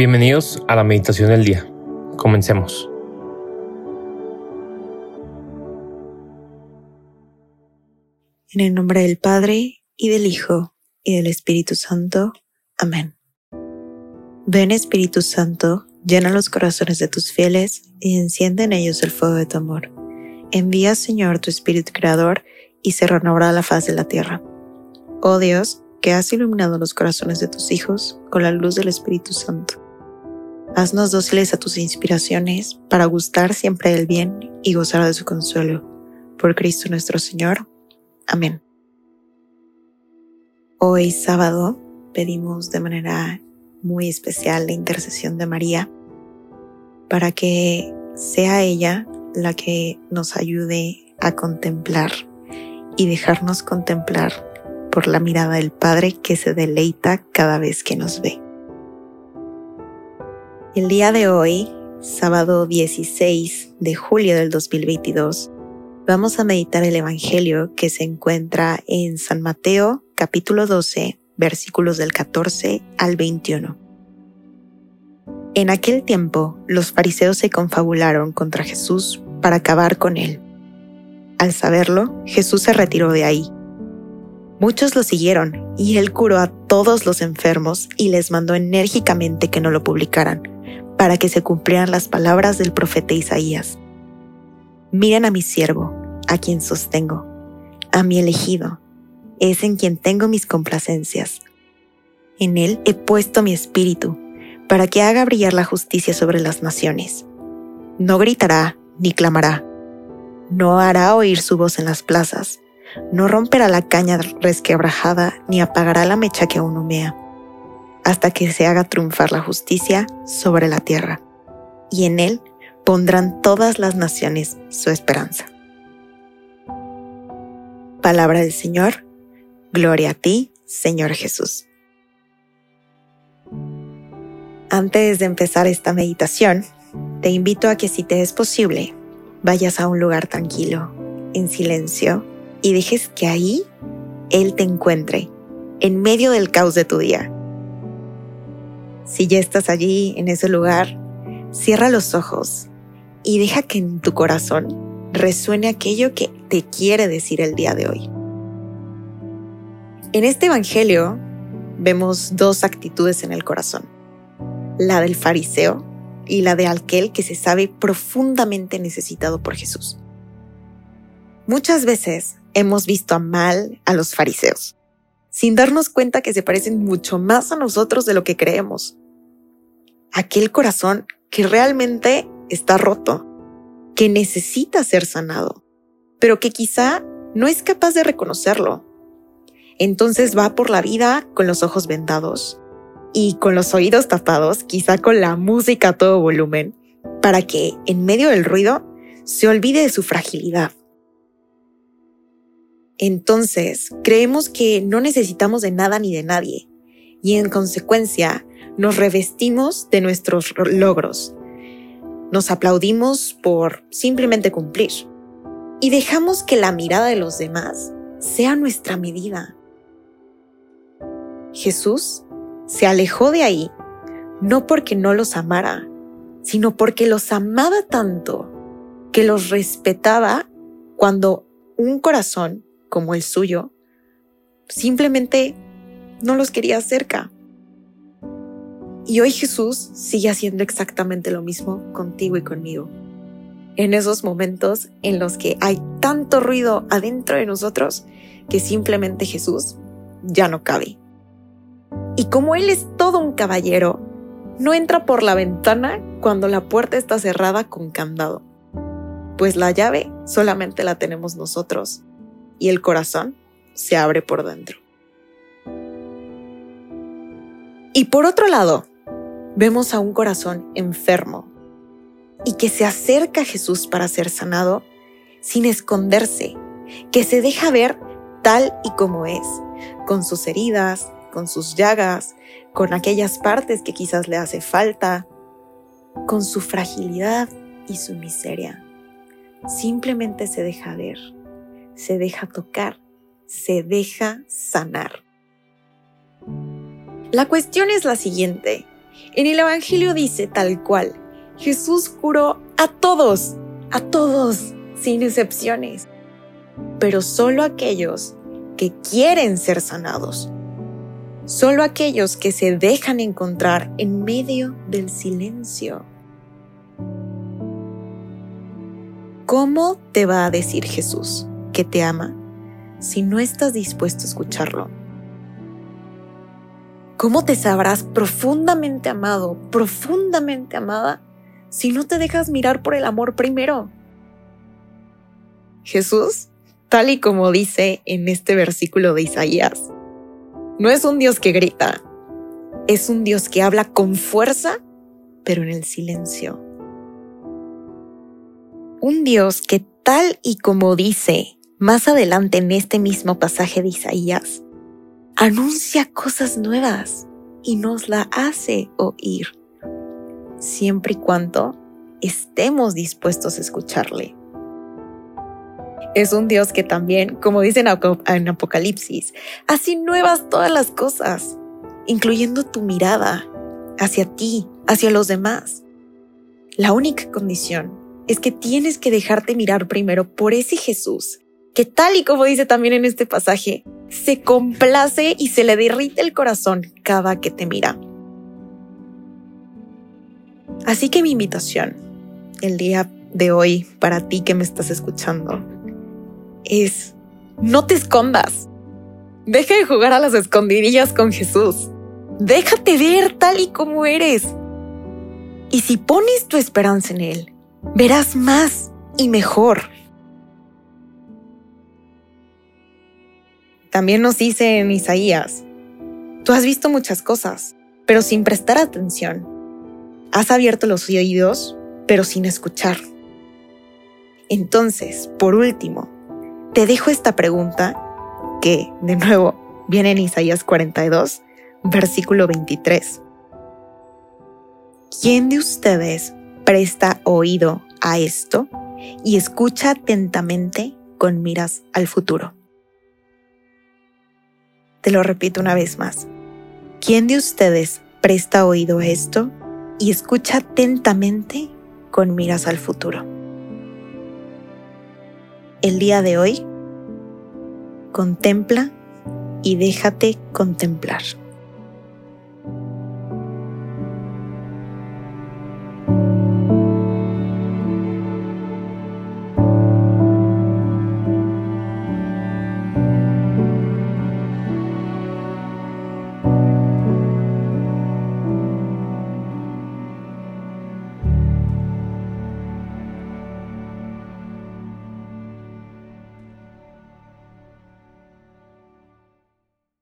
Bienvenidos a la meditación del día. Comencemos. En el nombre del Padre, y del Hijo, y del Espíritu Santo. Amén. Ven Espíritu Santo, llena los corazones de tus fieles y enciende en ellos el fuego de tu amor. Envía, Señor, tu Espíritu Creador, y se renovará la faz de la tierra. Oh Dios, que has iluminado los corazones de tus hijos con la luz del Espíritu Santo Haznos dóciles a tus inspiraciones para gustar siempre del bien y gozar de su consuelo. Por Cristo nuestro Señor. Amén. Hoy sábado pedimos de manera muy especial la intercesión de María para que sea ella la que nos ayude a contemplar y dejarnos contemplar por la mirada del Padre que se deleita cada vez que nos ve. El día de hoy, sábado 16 de julio del 2022, vamos a meditar el Evangelio que se encuentra en San Mateo capítulo 12, versículos del 14 al 21. En aquel tiempo, los fariseos se confabularon contra Jesús para acabar con él. Al saberlo, Jesús se retiró de ahí. Muchos lo siguieron y él curó a todos los enfermos y les mandó enérgicamente que no lo publicaran para que se cumplieran las palabras del profeta Isaías. Miren a mi siervo, a quien sostengo, a mi elegido, es en quien tengo mis complacencias. En él he puesto mi espíritu, para que haga brillar la justicia sobre las naciones. No gritará ni clamará, no hará oír su voz en las plazas, no romperá la caña resquebrajada ni apagará la mecha que aún humea hasta que se haga triunfar la justicia sobre la tierra, y en él pondrán todas las naciones su esperanza. Palabra del Señor, gloria a ti, Señor Jesús. Antes de empezar esta meditación, te invito a que si te es posible, vayas a un lugar tranquilo, en silencio, y dejes que ahí Él te encuentre, en medio del caos de tu día si ya estás allí, en ese lugar, cierra los ojos y deja que en tu corazón resuene aquello que te quiere decir el día de hoy. En este Evangelio vemos dos actitudes en el corazón, la del fariseo y la de aquel que se sabe profundamente necesitado por Jesús. Muchas veces hemos visto a mal a los fariseos, sin darnos cuenta que se parecen mucho más a nosotros de lo que creemos aquel corazón que realmente está roto, que necesita ser sanado, pero que quizá no es capaz de reconocerlo. Entonces va por la vida con los ojos vendados y con los oídos tapados, quizá con la música a todo volumen, para que en medio del ruido se olvide de su fragilidad. Entonces, creemos que no necesitamos de nada ni de nadie, y en consecuencia nos revestimos de nuestros logros, nos aplaudimos por simplemente cumplir y dejamos que la mirada de los demás sea nuestra medida. Jesús se alejó de ahí no porque no los amara, sino porque los amaba tanto que los respetaba cuando un corazón como el suyo simplemente no los quería cerca. Y hoy Jesús sigue haciendo exactamente lo mismo contigo y conmigo. En esos momentos en los que hay tanto ruido adentro de nosotros que simplemente Jesús ya no cabe. Y como Él es todo un caballero, no entra por la ventana cuando la puerta está cerrada con candado, pues la llave solamente la tenemos nosotros y el corazón se abre por dentro. Y por otro lado, vemos a un corazón enfermo y que se acerca a Jesús para ser sanado sin esconderse, que se deja ver tal y como es, con sus heridas, con sus llagas, con aquellas partes que quizás le hace falta, con su fragilidad y su miseria. Simplemente se deja ver, se deja tocar, se deja sanar. La cuestión es la siguiente. En el Evangelio dice tal cual, Jesús curó a todos, a todos, sin excepciones, pero solo aquellos que quieren ser sanados, solo aquellos que se dejan encontrar en medio del silencio. ¿Cómo te va a decir Jesús que te ama si no estás dispuesto a escucharlo? ¿Cómo te sabrás profundamente amado, profundamente amada, si no te dejas mirar por el amor primero? Jesús, tal y como dice en este versículo de Isaías, no es un Dios que grita, es un Dios que habla con fuerza, pero en el silencio un Dios que tal y como dice más adelante en este mismo pasaje de Isaías, anuncia cosas nuevas y nos la hace oír, siempre y cuando estemos dispuestos a escucharle. Es un Dios que también, como dicen en Apocalipsis, hace nuevas todas las cosas, incluyendo tu mirada hacia ti, hacia los demás. La única condición es que tienes que dejarte mirar primero por ese Jesús, que tal y como dice también en este pasaje, se complace y se le derrite el corazón cada que te mira. Así que mi invitación el día de hoy para ti que me estás escuchando es no te escondas. Deja de jugar a las escondidillas con Jesús. Déjate ver tal y como eres. Y si pones tu esperanza en Él, verás más y mejor. También nos dice en Isaías, tú has visto muchas cosas, pero sin prestar atención. Has abierto los oídos, pero sin escuchar. Entonces, por último, te dejo esta pregunta que, de nuevo, viene en Isaías 42, versículo 23. ¿Quién de ustedes Presta oído a esto y escucha atentamente con miras al futuro. Te lo repito una vez más. ¿Quién de ustedes presta oído a esto y escucha atentamente con miras al futuro? El día de hoy, contempla y déjate contemplar.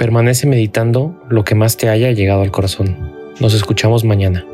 Permanece meditando lo que más te haya llegado al corazón. Nos escuchamos mañana.